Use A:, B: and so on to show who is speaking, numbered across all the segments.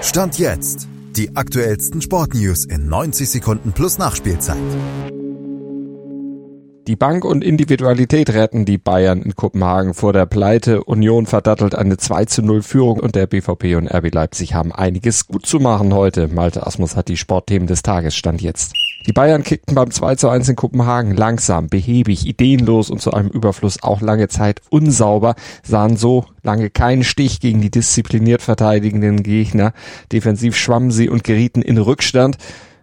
A: Stand jetzt. Die aktuellsten Sportnews in 90 Sekunden plus Nachspielzeit.
B: Die Bank und Individualität retten die Bayern in Kopenhagen vor der Pleite. Union verdattelt eine 2 zu 0 Führung und der BVP und RB Leipzig haben einiges gut zu machen heute. Malte Asmus hat die Sportthemen des Tages stand jetzt. Die Bayern kickten beim 2 zu 1 in Kopenhagen langsam, behäbig, ideenlos und zu einem Überfluss auch lange Zeit unsauber, sahen so lange keinen Stich gegen die diszipliniert verteidigenden Gegner. Defensiv schwammen sie und gerieten in Rückstand.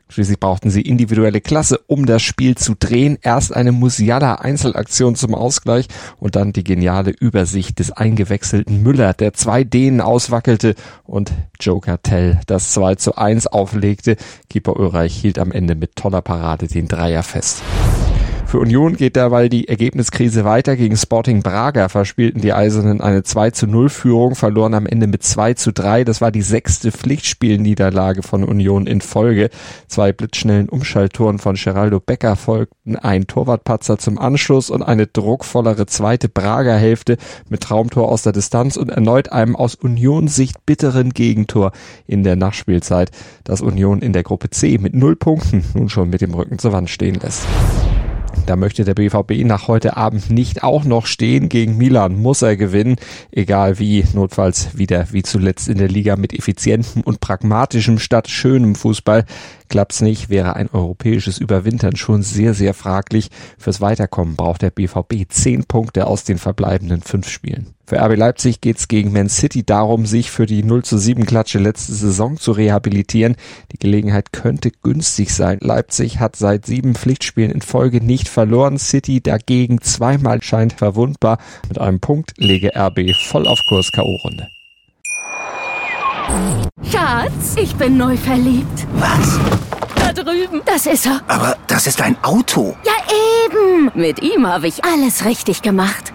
B: Schließlich brauchten sie individuelle Klasse, um das Spiel zu drehen. Erst eine Musiala Einzelaktion zum Ausgleich und dann die geniale Übersicht des eingewechselten Müller, der zwei Dänen auswackelte und Joker Tell das 2 zu 1 auflegte. Keeper Ulreich hielt am Ende mit toller Parade den Dreier fest. Für Union geht derweil die Ergebniskrise weiter. Gegen Sporting Braga verspielten die Eisernen eine 2 zu 0 Führung, verloren am Ende mit 2 zu 3. Das war die sechste Pflichtspielniederlage von Union in Folge. Zwei blitzschnellen Umschalttoren von Geraldo Becker folgten ein Torwartpatzer zum Anschluss und eine druckvollere zweite Braga Hälfte mit Traumtor aus der Distanz und erneut einem aus Union-Sicht bitteren Gegentor in der Nachspielzeit, das Union in der Gruppe C mit null Punkten nun schon mit dem Rücken zur Wand stehen lässt. Da möchte der BVB nach heute Abend nicht auch noch stehen. Gegen Milan muss er gewinnen, egal wie, notfalls wieder wie zuletzt in der Liga mit effizientem und pragmatischem statt schönem Fußball. Klappt's nicht, wäre ein europäisches Überwintern schon sehr, sehr fraglich. Fürs Weiterkommen braucht der BVB zehn Punkte aus den verbleibenden fünf Spielen. Für RB Leipzig geht's gegen Man City darum, sich für die 0 zu 7 Klatsche letzte Saison zu rehabilitieren. Die Gelegenheit könnte günstig sein. Leipzig hat seit sieben Pflichtspielen in Folge nicht verloren. City dagegen zweimal scheint verwundbar. Mit einem Punkt lege RB voll auf Kurs K.O.-Runde.
C: Schatz, ich bin neu verliebt.
D: Was?
C: Da drüben. Das ist er.
D: Aber das ist ein Auto.
C: Ja, eben. Mit ihm habe ich alles richtig gemacht.